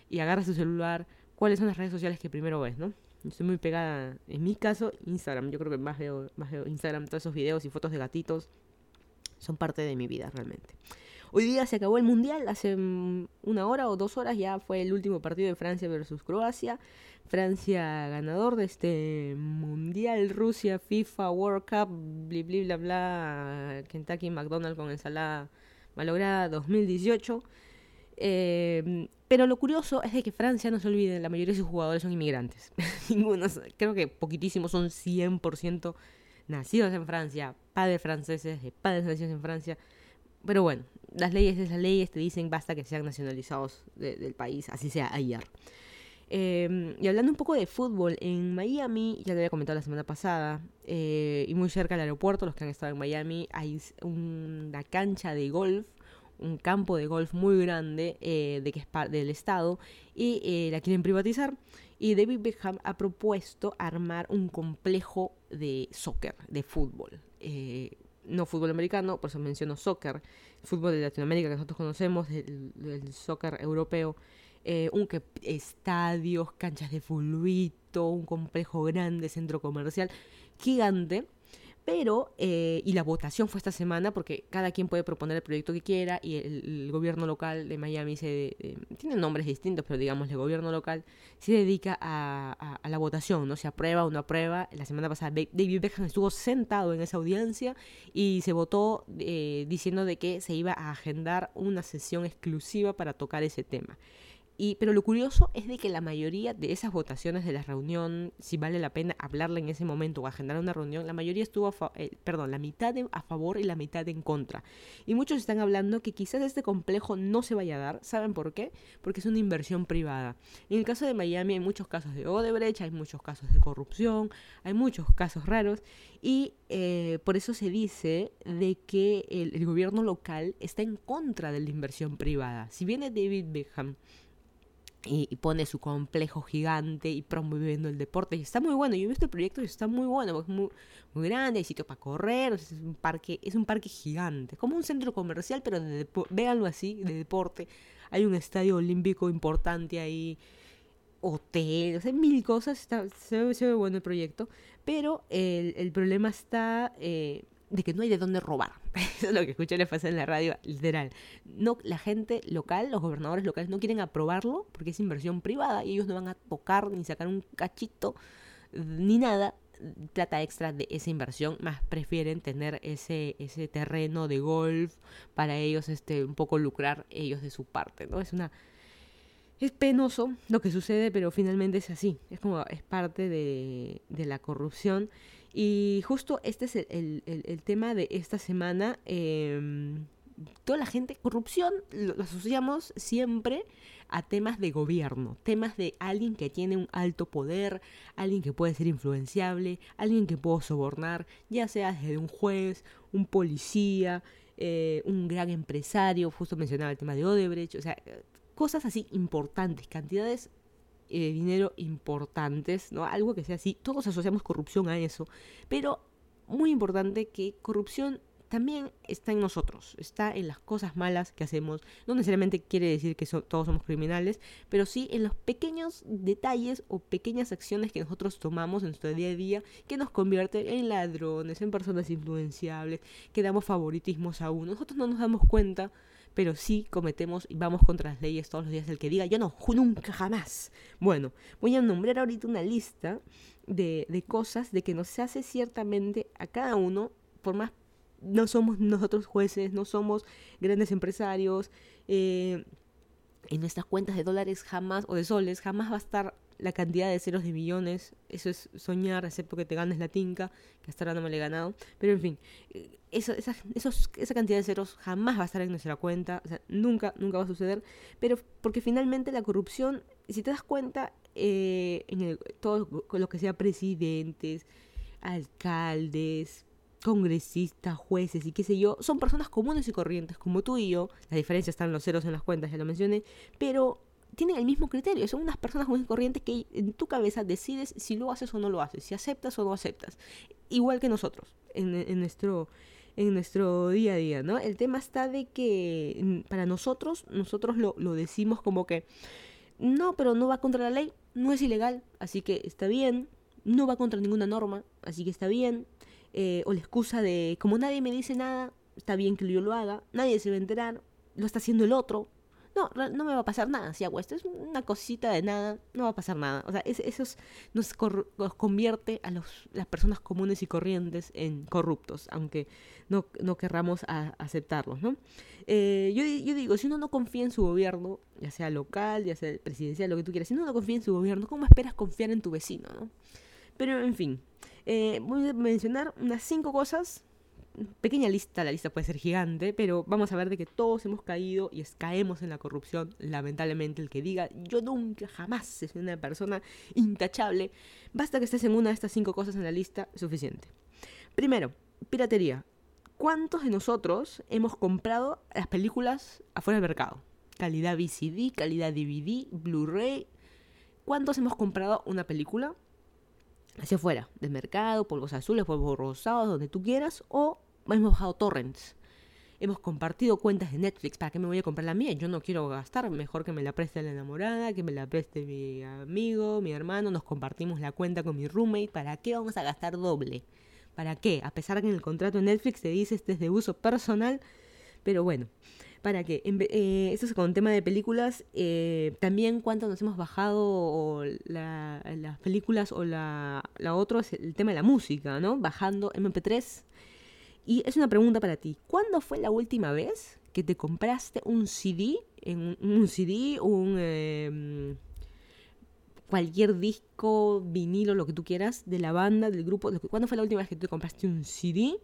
y agarras tu celular, ¿cuáles son las redes sociales que primero ves, ¿no? Estoy muy pegada, en mi caso, Instagram. Yo creo que más veo, más Instagram, todos esos videos y fotos de gatitos son parte de mi vida realmente. Hoy día se acabó el Mundial, hace mm, una hora o dos horas ya fue el último partido de Francia versus Croacia. Francia ganador de este Mundial, Rusia, FIFA, World Cup, bla bla bla bla, Kentucky, McDonald's con ensalada malograda 2018. Em, pero lo curioso es de que Francia, no se olviden, la mayoría de sus jugadores son inmigrantes. Creo que poquitísimos son 100% nacidos en Francia, padres franceses, de padres nacidos en Francia. Pero bueno, las leyes de esas leyes te dicen basta que sean nacionalizados del país, así sea ayer. Em, y hablando un poco de fútbol, en Miami, ya te había comentado la semana pasada, eh, y muy cerca del aeropuerto, los que han estado en Miami, hay una cancha de golf, un campo de golf muy grande eh, de que es del Estado, y eh, la quieren privatizar. Y David Beckham ha propuesto armar un complejo de soccer, de fútbol no fútbol americano, por eso menciono soccer, fútbol de Latinoamérica que nosotros conocemos, el, soccer europeo, eh, un que, estadios, canchas de fulbito, un complejo grande, centro comercial gigante pero, eh, y la votación fue esta semana porque cada quien puede proponer el proyecto que quiera y el, gobierno local de Miami se, eh, tiene nombres distintos, pero digamos el gobierno local se dedica a, la votación, ¿no? Se aprueba o no aprueba. La semana pasada David Beckham estuvo sentado en esa audiencia y se votó eh, diciendo de que se iba a agendar una sesión exclusiva para tocar ese tema pero lo curioso es de que la mayoría de esas votaciones de la reunión, si vale la pena hablarla en ese momento o agendar una reunión, la mayoría estuvo, a eh, perdón, la mitad a favor y la mitad en contra. Y muchos están hablando que quizás este complejo no se vaya a dar. ¿Saben por qué? Porque es una inversión privada. En el caso de Miami hay muchos casos de Odebrecht, hay muchos casos de corrupción, hay muchos casos raros y eh, por eso se dice de que el, el gobierno local está en contra de la inversión privada. Si viene David Beckham, y, pone su complejo gigante y promoviendo el deporte. Y está muy bueno. Yo he visto el proyecto y está muy bueno, es muy, muy grande, hay sitio para correr, es un parque, es un parque gigante, como un centro comercial, pero de véanlo así, de deporte. Hay un estadio olímpico importante ahí, hotel, o sea, mil cosas, está, se, ve, bueno el proyecto, pero el, el problema está eh, de que no hay de dónde robar. Eso es lo que escuché le pasa en la radio, literal. No, la gente local, los gobernadores locales no quieren aprobarlo porque es inversión privada y ellos no van a tocar ni sacar un cachito ni nada plata extra de esa inversión, más prefieren tener ese, ese terreno de golf para ellos este un poco lucrar ellos de su parte, ¿no? Es una Es penoso lo que sucede, pero finalmente es así. Es como, es parte de, de la corrupción. Y justo este es el, el, tema de esta semana. Eh, toda la gente, corrupción lo, asociamos siempre a temas de gobierno, temas de alguien que tiene un alto poder, alguien que puede ser influenciable, alguien que puedo sobornar, ya sea desde un juez, un policía, eh, un gran empresario, justo mencionaba el tema de Odebrecht, o sea, cosas así importantes, cantidades de dinero importantes, ¿no? Algo que sea así, todos asociamos corrupción a eso, pero muy importante que corrupción también está en nosotros, está en las cosas malas que hacemos. No necesariamente quiere decir que todos somos criminales, pero sí en los pequeños detalles o pequeñas acciones que nosotros tomamos en nuestro día a día que nos convierten en ladrones, en personas influenciables, que damos favoritismos a uno. Nosotros no nos damos cuenta, pero sí cometemos y vamos contra las leyes todos los días. El que diga, yo no, nunca jamás. Bueno, voy a nombrar ahorita una lista de, de cosas de que nos hace ciertamente a cada uno, por más no somos nosotros jueces, no somos grandes empresarios. Eh, en nuestras cuentas de dólares jamás, o de soles, jamás va a estar la cantidad de ceros de millones. Eso es soñar, excepto que te ganes la tinca, que hasta ahora no me la he ganado. Pero en fin, eh, esa, esa cantidad de ceros jamás va a estar en nuestra cuenta. O sea, nunca, nunca va a suceder. Pero porque finalmente la corrupción, si te das cuenta, eh, en todo lo que sea presidentes, alcaldes, congresistas, jueces y qué sé yo, son personas comunes y corrientes como tú y yo. La diferencia está en los ceros en las cuentas, ya lo mencioné, pero tienen el mismo criterio. Son unas personas comunes y corrientes que en tu cabeza decides si lo haces o no lo haces, si aceptas o no aceptas. Igual que nosotros, en, nuestro en nuestro día a día, ¿no? El tema está de que mm, para nosotros, nosotros lo, lo decimos como que no, pero no va contra la ley, no es ilegal, así que está bien, no va contra ninguna norma, así que está bien, eh, o la excusa de como nadie me dice nada, está bien que yo lo haga, nadie se va a enterar, lo está haciendo el otro. No, no me va a pasar nada si hago esto. Es una cosita de nada, no va a pasar nada. O sea, eso nos, convierte a los, las personas comunes y corrientes en corruptos, aunque no, no querramos aceptarlos, ¿no? Eh, yo, yo, digo, si uno no confía en su gobierno, ya sea local, ya sea presidencial, lo que tú quieras, si uno no confía en su gobierno, ¿cómo esperas confiar en tu vecino, no? Pero, en fin, eh, voy a mencionar unas cinco cosas. Pequeña lista, la lista puede ser gigante, pero vamos a ver de que todos hemos caído y caemos en la corrupción. Lamentablemente, el que diga yo nunca, jamás soy una persona intachable, basta que estés en una de estas cinco cosas en la lista, suficiente. Primero, piratería. ¿Cuántos de nosotros hemos comprado las películas afuera del mercado? Calidad VCD, calidad DVD, Blu-ray. ¿Cuántos hemos comprado una película hacia afuera, del mercado, polvos azules, polvos rosados, donde tú quieras, o hemos bajado torrents. Hemos compartido cuentas de Netflix. ¿Para qué me voy a comprar la mía? Yo no quiero gastar. Mejor que me la preste la enamorada, que me la preste mi amigo, mi hermano. Nos compartimos la cuenta con mi roommate. ¿Para qué vamos a gastar doble? ¿Para qué? A pesar que en el contrato de Netflix te dice este es de uso personal. Pero bueno, para que, eh, esto es con tema de películas, eh, también cuánto nos hemos bajado las películas o la, la otro es el tema de la música, ¿no? Bajando MP3. Y es una pregunta para ti, ¿cuándo fue la última vez que te compraste un CD, un CD, un... Em, cualquier disco, vinilo, lo que tú quieras, de la banda, del grupo. ¿Cuándo fue la última vez que te compraste un CD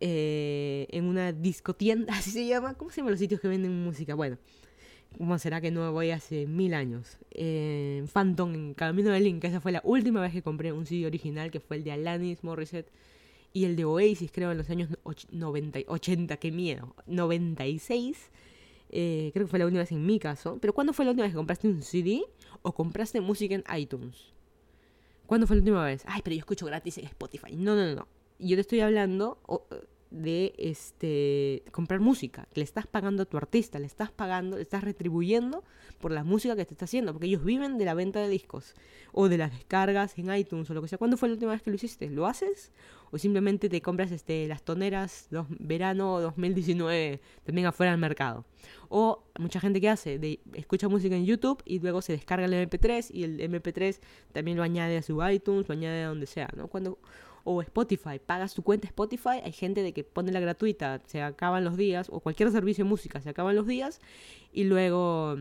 eh, en una discotienda, así se llama. ¿Cómo se llaman los sitios que venden música? Bueno, ¿cómo será que no voy hace mil años? Eh, Phantom en Camino de Link, esa fue la última vez que compré un CD original, que fue el de Alanis Morissette y el de Oasis, creo, en los años 90, 80, qué miedo, 96. Eh, creo que fue la última vez en mi caso. Pero ¿cuándo fue la última vez que compraste un CD o compraste música en iTunes? ¿Cuándo fue la última vez? Ay, pero yo escucho gratis en Spotify. No, no, no, yo te estoy hablando de este comprar música, le estás pagando a tu artista, le estás pagando, le estás retribuyendo por la música que te está haciendo, porque ellos viven de la venta de discos o de las descargas en iTunes o lo que sea. ¿Cuándo fue la última vez que lo hiciste? ¿Lo haces? ¿O simplemente te compras este las toneras dos, verano 2019 también afuera del mercado? O mucha gente que hace, escucha música en YouTube y luego se descarga el MP3 y el MP3 también lo añade a su iTunes, lo añade a donde sea, ¿no? Cuando o Spotify, pagas tu cuenta Spotify, hay gente de que pone la gratuita, se acaban los días, o cualquier servicio de música, se acaban los días, y luego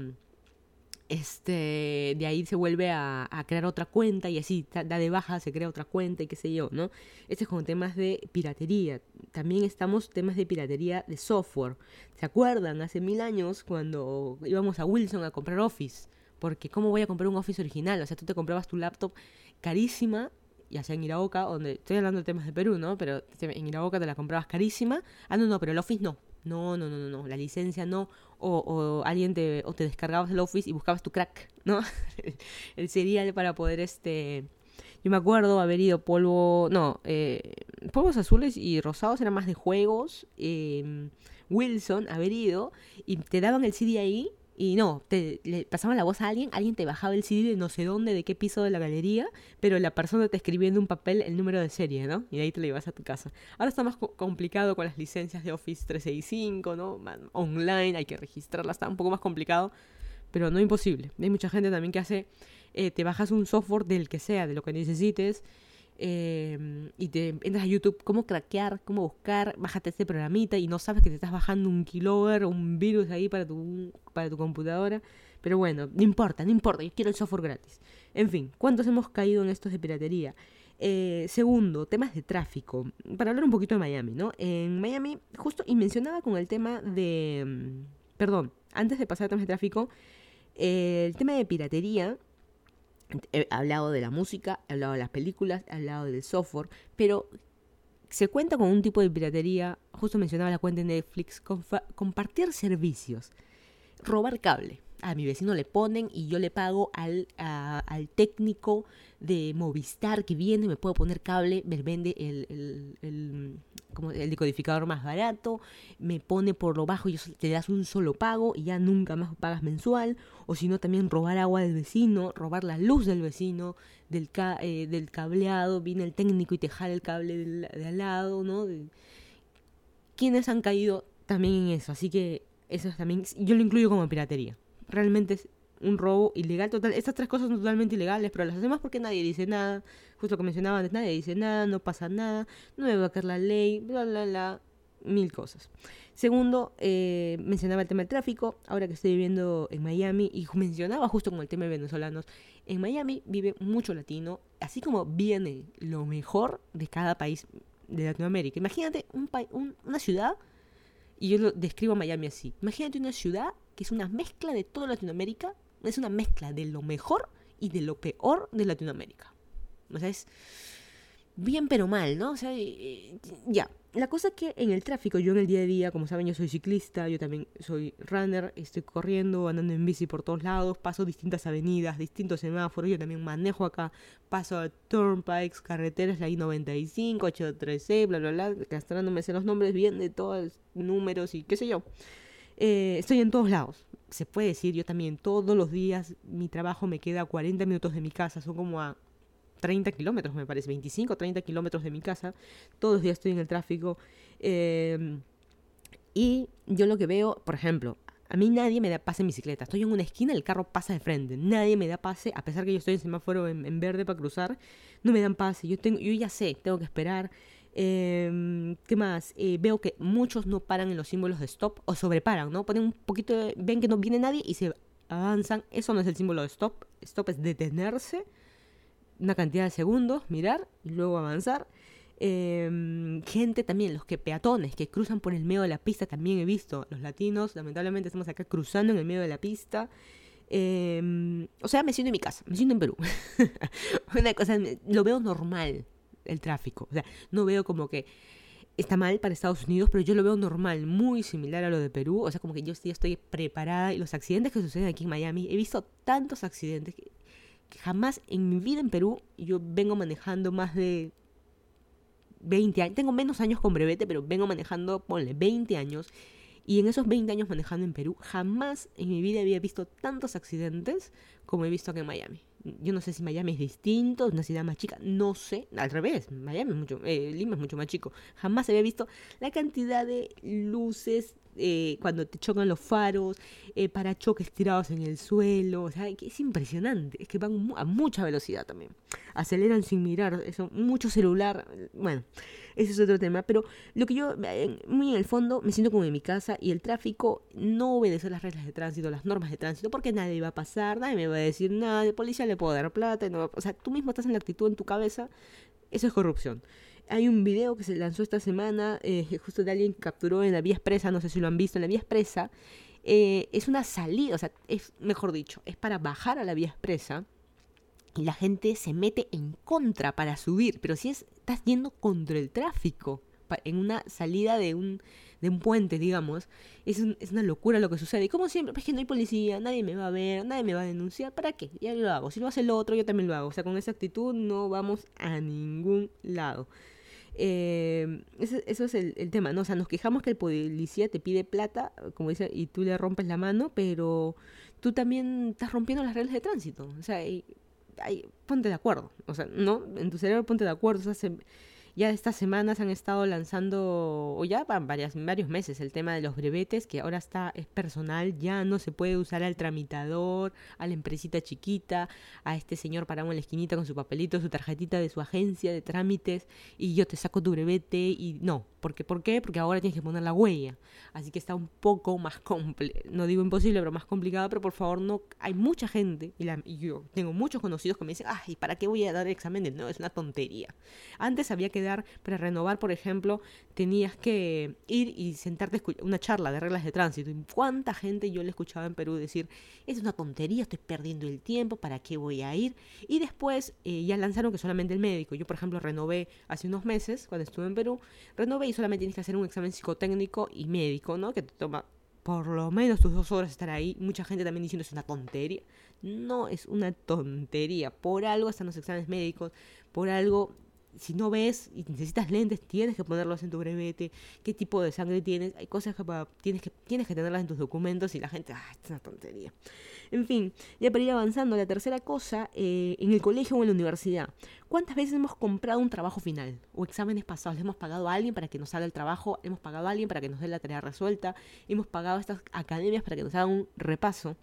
este, de ahí se vuelve a, crear otra cuenta y así da de baja, se crea otra cuenta y qué sé yo, ¿no? Este es como temas de piratería. También estamos temas de piratería de software. ¿Se acuerdan? Hace mil años cuando íbamos a Wilson a comprar Office. Porque ¿cómo voy a comprar un Office original? O sea, tú te comprabas tu laptop carísima, ya sea en Iraoka, donde estoy hablando de temas de Perú, ¿no? Pero en Iraoka te la comprabas carísima. Ah, no, no, pero el Office no. No, no, no, no, no, la licencia no, o, o alguien te, o te descargabas el Office y buscabas tu crack, ¿no? el serial para poder, este, yo me acuerdo haber ido polvo, no, eh, polvos azules y rosados eran más de juegos, eh, Wilson, haber ido, y te daban el CD ahí, y no, te le pasaban la voz a alguien, alguien te bajaba el CD de no sé dónde, de qué piso de la galería, pero la persona te escribía en un papel el número de serie, ¿no? Y de ahí te lo ibas a tu casa. Ahora está más complicado con las licencias de Office 365, ¿no? Online, hay que registrarlas, está un poco más complicado, pero no imposible. Hay mucha gente también que hace, eh, te bajas un software del que sea, de lo que necesites, Em, y te entras a YouTube, cómo craquear, cómo buscar, bájate este programita y no sabes que te estás bajando un keylogger o un virus ahí para tu, para tu computadora. Pero bueno, no importa, no importa, yo quiero el software gratis. En fin, ¿cuántos hemos caído en estos de piratería? Eh, segundo, temas de tráfico. Para hablar un poquito de Miami, ¿no? En Miami, justo, y mencionaba con el tema de... Mm, perdón, antes de pasar a temas de tráfico, eh, el tema de piratería He hablado de la música, he hablado de las películas, he hablado del software, pero se cuenta con un tipo de piratería, justo mencionaba la cuenta de Netflix, compartir servicios, robar cable. A mi vecino le ponen y yo le pago al, al técnico de Movistar que viene, me puede poner cable, me vende el, el, como el decodificador más barato, me pone por lo bajo y te das un solo pago y ya nunca más pagas mensual, o si no también robar agua del vecino, robar la luz del vecino, del, eh, del cableado, viene el técnico y te jala el cable de al lado, ¿no? quienes han caído también en eso, así que eso también, yo lo incluyo como piratería. Realmente es un robo ilegal total. Estas tres cosas son totalmente ilegales, pero las hacemos porque nadie dice nada. Justo lo que mencionaba antes, nadie dice nada, no pasa nada, no me va a caer la ley, bla, bla, bla, mil cosas. Segundo, eh, mencionaba el tema del tráfico, ahora que estoy viviendo en Miami, y mencionaba justo con el tema de venezolanos, en Miami vive mucho latino, así como viene lo mejor de cada país de Latinoamérica. Imagínate un, una ciudad, y yo lo describo a Miami así, imagínate una ciudad que es una mezcla de toda Latinoamérica, es una mezcla de lo mejor y de lo peor de Latinoamérica. O sea, es bien pero mal, ¿no? O sea, ya. La cosa es que en el tráfico, yo en el día a día, como saben, yo soy ciclista, yo también soy runner, estoy corriendo, andando en bici por todos lados, paso distintas avenidas, distintos semáforos, yo también manejo acá, paso a turnpikes, carreteras, la I-95, 83C, bla, bla, bla, gastrándome los nombres bien de todos números y qué sé yo. Eh, estoy en todos lados. Se puede decir, yo también todos los días mi trabajo me queda a 40 minutos de mi casa, son como a 30 kilómetros, me parece, 25 o 30 kilómetros de mi casa. Todos los días estoy en el tráfico. Em, y yo lo que veo, por ejemplo, a mí nadie me da pase en bicicleta. Estoy en una esquina, el carro pasa de frente. Nadie me da pase, a pesar que yo estoy en semáforo en, verde para cruzar. No me dan pase. Yo, tengo, yo ya sé, tengo que esperar. Eh, ¿Qué más? Eh, veo que muchos no paran en los símbolos de stop o sobreparan, ¿no? Ponen un poquito de, ven que no viene nadie y se avanzan. Eso no es el símbolo de stop. Stop es detenerse una cantidad de segundos, mirar y luego avanzar. Eh, gente también, los que peatones que cruzan por el medio de la pista, también he visto. Los latinos, lamentablemente, estamos acá cruzando en el medio de la pista. Eh, o sea, me siento en mi casa, me siento en Perú. Una cosa, lo veo normal el tráfico. O sea, no veo como que está mal para Estados Unidos, pero yo lo veo normal, muy similar a lo de Perú. O sea, como que yo sí estoy preparada. Y los accidentes que suceden aquí en Miami, he visto tantos accidentes que, jamás en mi vida en Perú yo vengo manejando más de 20 años. Tengo menos años con brevete, pero vengo manejando, ponle, 20 años. Y en esos 20 años manejando en Perú, jamás en mi vida había visto tantos accidentes como he visto aquí en Miami yo no sé si Miami es distinto, es una ciudad más chica, no sé, al revés, Miami es mucho, eh, Lima es mucho más chico. Jamás había visto la cantidad de luces eh, cuando te chocan los faros, eh, parachoques tirados en el suelo, o sea, es impresionante, es que van a mucha velocidad también, aceleran sin mirar, eso, mucho celular, bueno, ese es otro tema. Pero lo que yo, muy en el fondo, me siento como en mi casa y el tráfico no obedece las reglas de tránsito, las normas de tránsito, porque nadie va a pasar, nadie me va a decir nada, de policía le puedo dar plata, o sea, tú mismo estás en la actitud en tu cabeza, eso es corrupción. Hay un video que se lanzó esta semana, eh, justo de alguien que capturó en la vía expresa, no sé si lo han visto, en la vía expresa, eh, es una salida, o sea, es, mejor dicho, es para bajar a la vía expresa y la gente se mete en contra para subir, pero si es, estás yendo contra el tráfico, en una salida de un, de un puente, digamos, es, es una locura lo que sucede. Y como siempre, es que no hay policía, nadie me va a ver, nadie me va a denunciar, ¿para qué? Ya lo hago. Si lo hace el otro, yo también lo hago. O sea, con esa actitud no vamos a ningún lado. Eh, eso, es el, tema, ¿no? O sea, nos quejamos que el policía te pide plata, como dice, y tú le rompes la mano, pero tú también estás rompiendo las reglas de tránsito. O sea, ponte de acuerdo. O sea, no, en tu cerebro ponte de acuerdo. O sea, ya estas semanas han estado lanzando, o ya van varias, varios meses, el tema de los brevetes, que ahora está, es personal, ya no se puede usar al tramitador, a la empresita chiquita, a este señor parado en la esquinita con su papelito, su tarjetita de su agencia de trámites, y yo te saco tu brevete, y no, porque, ¿Por qué? Porque ahora tienes que poner la huella. Así que está un poco más complicado. No digo imposible, pero más complicado. Pero por favor, no. Hay mucha gente, y, la, yo tengo muchos conocidos que me dicen, ay, ¿para qué voy a dar exámenes? No, es una tontería. Antes había que para renovar, por ejemplo, tenías que ir y sentarte a una charla de reglas de tránsito. ¿Y cuánta gente yo le escuchaba en Perú decir, es una tontería, estoy perdiendo el tiempo, ¿para qué voy a ir? Y después eh, ya lanzaron que solamente el médico. Yo, por ejemplo, renové hace unos meses, cuando estuve en Perú, renové y solamente tienes que hacer un examen psicotécnico y médico, ¿no? Que te toma por lo menos tus dos horas estar ahí. Mucha gente también diciendo es una tontería. No es una tontería. Por algo están los exámenes médicos. Por algo si no ves y necesitas lentes, tienes que ponerlos en tu brevete, qué tipo de sangre tienes, hay cosas que tienes que tienes que tenerlas en tus documentos y la gente, ah, es una tontería. En fin, ya para ir avanzando, la tercera cosa, eh, en el colegio o en la universidad, ¿cuántas veces hemos comprado un trabajo final o exámenes pasados? Le hemos pagado a alguien para que nos haga el trabajo, hemos pagado a alguien para que nos dé la tarea resuelta, hemos pagado a estas academias para que nos hagan un repaso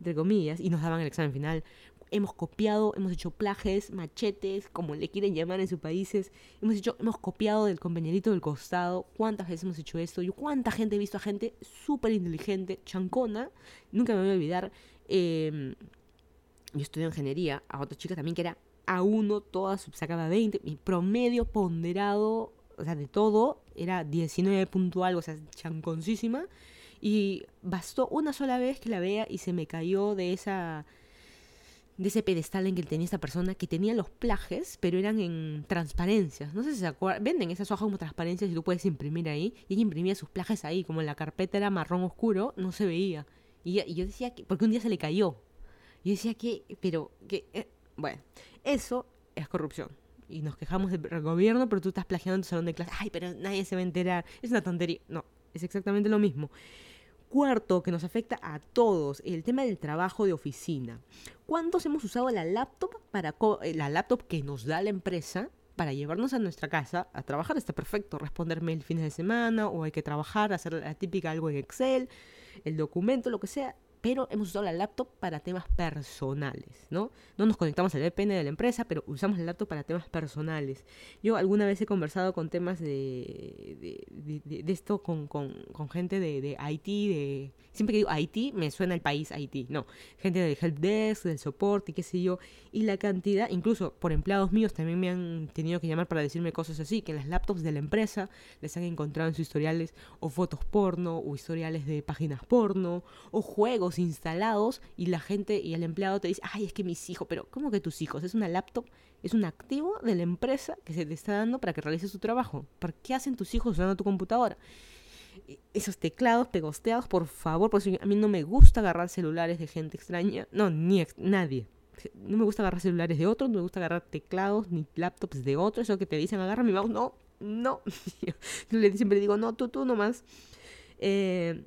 entre comillas, y nos daban el examen final hemos copiado, hemos hecho plajes, machetes, como le quieren llamar en sus países, hemos hecho, hemos copiado del compañerito del costado, cuántas veces hemos hecho esto, yo cuánta gente he visto a gente súper inteligente, chancona, nunca me voy a olvidar, em, yo estudié ingeniería, a otra chica también que era a uno, toda sacaba 20, mi promedio ponderado, o sea, de todo, era 19 puntual, o sea, chanconcísima, y bastó una sola vez que la vea y se me cayó de esa de ese pedestal en que tenía esta persona que tenía los plajes, pero eran en transparencias. No sé si se acuerdan. Venden esas hojas como transparencias y tú puedes imprimir ahí. Y ella imprimía sus plajes ahí, como la carpeta era marrón oscuro, no se veía. Y, yo decía que, porque un día se le cayó. Y yo decía que, pero, eh, bueno, eso es corrupción. Y nos quejamos del gobierno, pero tú estás plagiando en tu salón de clase. Ay, pero nadie se va a enterar. Es una tontería. No, es exactamente lo mismo. Cuarto, que nos afecta a todos, el tema del trabajo de oficina. ¿Cuántos hemos usado la laptop para eh, la laptop que nos da la empresa para llevarnos a nuestra casa a trabajar? Está perfecto, responderme el fin de semana o hay que trabajar, hacer la típica algo en Excel, el documento, lo que sea pero hemos usado la laptop para temas personales, ¿no? No nos conectamos al VPN de la empresa, pero usamos la laptop para temas personales. Yo alguna vez he conversado con temas de, esto con, gente de, Haití, de... Siempre que digo Haití, me suena el país Haití, no. Gente del helpdesk, del soporte qué sé yo. Y la cantidad, incluso por empleados míos también me han tenido que llamar para decirme cosas así, que en las laptops de la empresa les han encontrado en sus historiales o fotos porno, o historiales de páginas porno, o juegos instalados y la gente y el empleado te dice, ay, es que mis hijos, pero ¿cómo que tus hijos? Es una laptop, es un activo de la empresa que se te está dando para que realices tu trabajo. ¿Para qué hacen tus hijos usando tu computadora? Esos teclados pegosteados, por favor, porque a mí no me gusta agarrar celulares de gente extraña, no, ni nadie. No me gusta agarrar celulares de otros, no me gusta agarrar teclados ni laptops de otros, eso que te dicen, agarra mi mouse, no, no. Yo siempre digo, no, tú, tú nomás. Eh,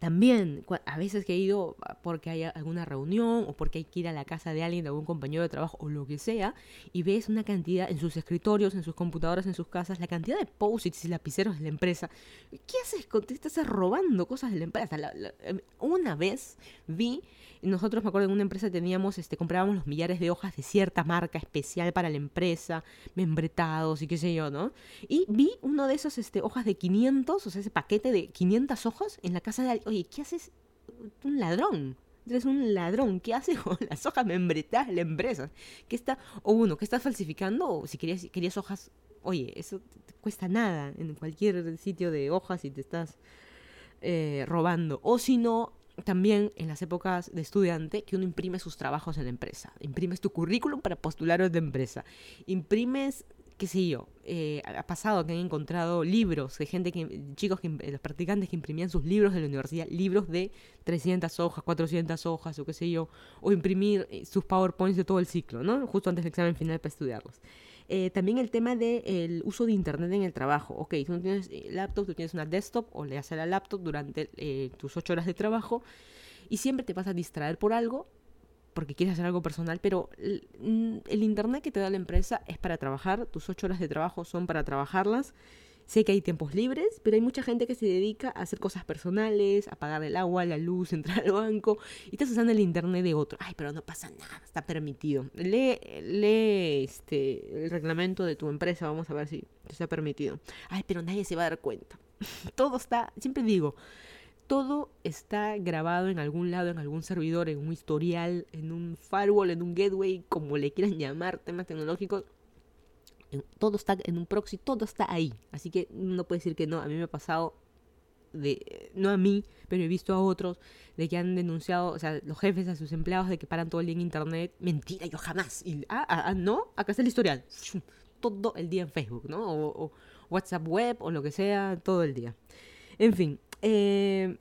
también, a veces que he ido porque hay alguna reunión o porque hay que ir a la casa de alguien, de algún compañero de trabajo o lo que sea, y ves una cantidad en sus escritorios, en sus computadoras, en sus casas, la cantidad de post-its y lapiceros de la empresa. ¿Qué haces? Te estás robando cosas de la empresa. Em, una vez vi nosotros, me acuerdo, en una empresa teníamos, este, comprábamos los millares de hojas de cierta marca especial para la empresa, membretados y qué sé yo, ¿no? Y vi uno de esos este, hojas de 500, o sea, ese paquete de 500 hojas en la casa de alguien. Oye, ¿qué haces? Un ladrón. Eres un ladrón. ¿Qué haces con las hojas membretadas de la empresa? ¿Qué está? O uno, ¿qué estás falsificando? O si querías, querías hojas, oye, eso te cuesta nada en cualquier sitio de hojas y te estás eh, robando. O si no, también en las épocas de estudiante que uno imprime sus trabajos en la empresa. Imprimes tu currículum para postular a de empresa. Imprimes, qué sé yo, eh, ha pasado que han encontrado libros de gente que, chicos, que, los practicantes que imprimían sus libros de la universidad, libros de 300 hojas, 400 hojas o qué sé yo, o imprimir eh, sus PowerPoints de todo el ciclo, ¿no? Justo antes del examen final para estudiarlos. Eh, también el tema del uso de Internet en el trabajo. Ok, tú no tienes eh, laptop, tú tienes una desktop o le haces la laptop durante tus ocho horas de trabajo y siempre te vas a distraer por algo porque quieres hacer algo personal, pero el, el Internet que te da la empresa es para trabajar, tus ocho horas de trabajo son para trabajarlas Sé que hay tiempos libres, pero hay mucha gente que se dedica a hacer cosas personales, a pagar el agua, la luz, entrar al banco, y estás usando el internet de otro. Ay, pero no pasa nada, está permitido. Lee, lee este, el reglamento de tu empresa, vamos a ver si te está permitido. Ay, pero nadie se va a dar cuenta. todo está, siempre digo, todo está grabado en algún lado, en algún servidor, en un historial, en un firewall, en un gateway, como le quieran llamar, temas tecnológicos todo está en un proxy, todo está ahí. Así que no puede decir que no. A mí me ha pasado de, no a mí, pero he visto a otros de que han denunciado, o sea, los jefes a sus empleados de que paran todo el día en internet. Mentira, yo jamás. Ah, ah, ah no, acá está el historial. Todo el día en Facebook, ¿no? O, WhatsApp web o lo que sea, todo el día. En fin. Eh,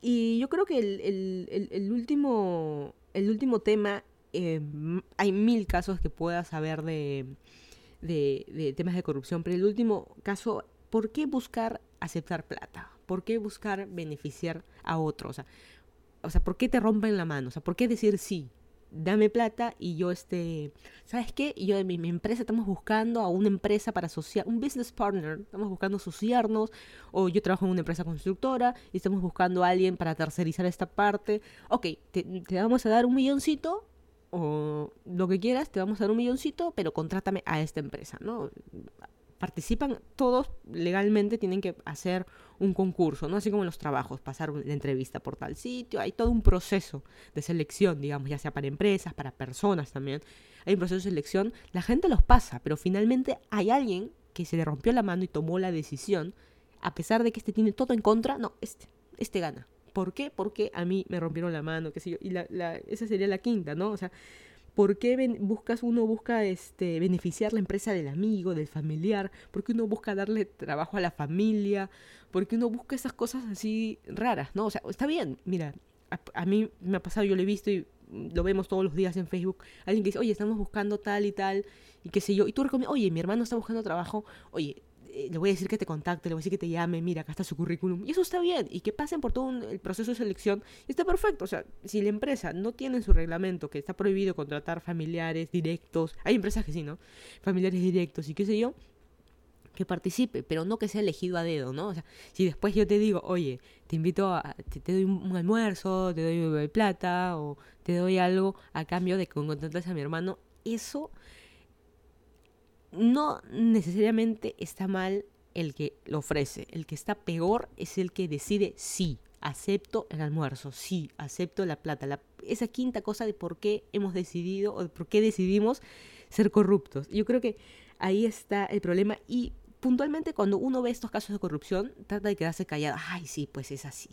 y yo creo que el, último, el último tema, eh, hay mil casos que puedas saber de de, temas de corrupción, pero el último caso, ¿por qué buscar aceptar plata? ¿Por qué buscar beneficiar a otros? O sea, o sea, ¿por qué te rompen la mano? O sea, ¿por qué decir sí? Dame plata y yo este, ¿sabes qué? Yo en mi, mi, empresa estamos buscando a una empresa para asociar, un business partner, estamos buscando asociarnos, o yo trabajo en una empresa constructora y estamos buscando a alguien para tercerizar esta parte. Ok, te, te vamos a dar un milloncito o lo que quieras, te vamos a dar un milloncito, pero contrátame a esta empresa, ¿no? Participan todos legalmente, tienen que hacer un concurso, ¿no? Así como en los trabajos, pasar la entrevista por tal sitio, hay todo un proceso de selección, digamos, ya sea para empresas, para personas también. Hay un proceso de selección, la gente los pasa, pero finalmente hay alguien que se le rompió la mano y tomó la decisión, a pesar de que este tiene todo en contra, no, este, este gana. ¿Por qué? Porque a mí me rompieron la mano, qué sé yo. Y la, la, esa sería la quinta, ¿no? O sea, ¿por qué buscas, uno busca este, beneficiar la empresa del amigo, del familiar? ¿Por qué uno busca darle trabajo a la familia? ¿Por qué uno busca esas cosas así raras, ¿no? O sea, está bien, mira, a, mí me ha pasado, yo lo he visto y lo vemos todos los días en Facebook, alguien que dice, oye, estamos buscando tal y tal, y qué sé yo, y tú recomiendas, oye, mi hermano está buscando trabajo, oye, eh, le voy a decir que te contacte, le voy a decir que te llame, mira, acá está su currículum. Y eso está bien. Y que pasen por todo el proceso de selección. Y está perfecto. O sea, si la empresa no tiene en su reglamento que está prohibido contratar familiares directos, hay empresas que sí, ¿no? Familiares directos y qué sé yo, que participe, pero no que sea elegido a dedo, ¿no? O sea, si después yo te digo, oye, te invito a, te, doy un, almuerzo, te doy plata o te doy algo a cambio de que contrates a mi hermano, eso no necesariamente está mal el que lo ofrece. El que está peor es el que decide sí, acepto el almuerzo, sí, acepto la plata. esa quinta cosa de por qué hemos decidido o de por qué decidimos ser corruptos. Yo creo que ahí está el problema y puntualmente cuando uno ve estos casos de corrupción, trata de quedarse callado. Ay, sí, pues es así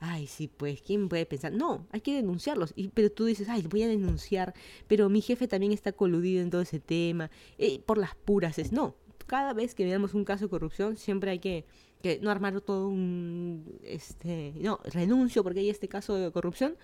ay, sí, pues, ¿quién puede pensar? No, hay que denunciarlos. Y, pero tú dices, ay, voy a denunciar, pero mi jefe también está coludido en todo ese tema, eh, por las puras. Es, no, cada vez que veamos un caso de corrupción, siempre hay que, que no armar todo un, este, no, renuncio porque hay este caso de corrupción.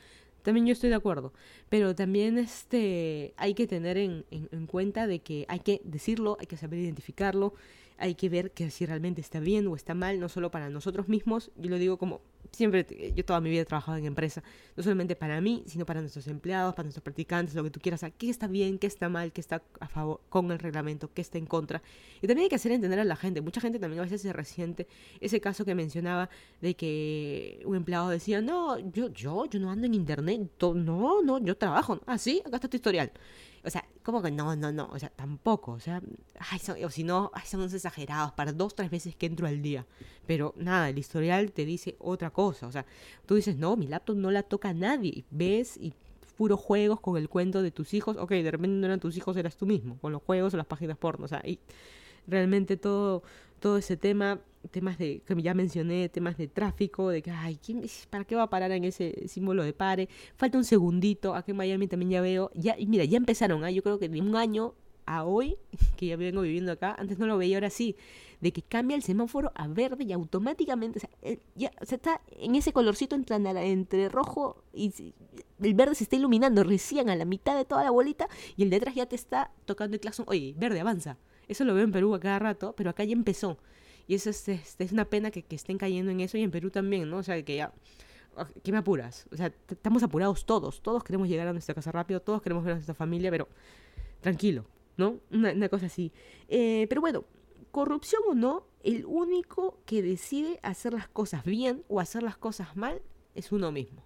También yo estoy de acuerdo, pero también este, hay que tener en, en cuenta de que hay que decirlo, hay que saber identificarlo, hay que ver que si realmente está bien o está mal, no solo para nosotros mismos, yo lo digo como siempre, yo toda mi vida he trabajado en empresa, no solamente para mí, sino para nuestros empleados, para nuestros practicantes, lo que tú quieras, qué está bien, qué está mal, qué está a favor con el reglamento, qué está en contra. Y también hay que hacer entender a la gente, mucha gente también a veces se resiente, ese caso que mencionaba de que un empleado decía, no, yo, yo, yo no ando en internet, no, no, yo trabajo, ah, sí, acá está tu historial. O sea, ¿cómo que no, no, no? O sea, tampoco. O sea, ay, o si no, ay, son exagerados para dos, tres veces que entro al día. Pero nada, el historial te dice otra cosa. O sea, tú dices, no, mi laptop no la toca nadie. Ves y puros juegos con el cuento de tus hijos. Ok, de repente no eran tus hijos, eras tú mismo, con los juegos o las páginas porno. O sea, y realmente todo, todo ese tema temas de, que ya mencioné, temas de tráfico, de que, ay, ¿para qué va a parar en ese símbolo de pare? Falta un segundito, aquí en Miami también ya veo, ya, y mira, ya empezaron, ¿ah? yo creo que de un año a hoy, que ya vengo viviendo acá, antes no lo veía, ahora sí, de que cambia el semáforo a verde y automáticamente, o sea, eh, ya o está en ese colorcito entre, entre rojo y el verde se está iluminando recién a la mitad de toda la bolita y el de atrás ya te está tocando el claxon, oye, verde, avanza. Eso lo veo en Perú a cada rato, pero acá ya empezó. Y eso es, una pena que, que, estén cayendo en eso y en Perú también, ¿no? O sea, que ya... Ah, ¿Qué me apuras? O sea, estamos apurados todos. Todos queremos llegar a nuestra casa rápido, todos queremos ver a nuestra familia, pero tranquilo, ¿no? Una, cosa así. Eh, pero bueno, corrupción o no, el único que decide hacer las cosas bien o hacer las cosas mal es uno mismo.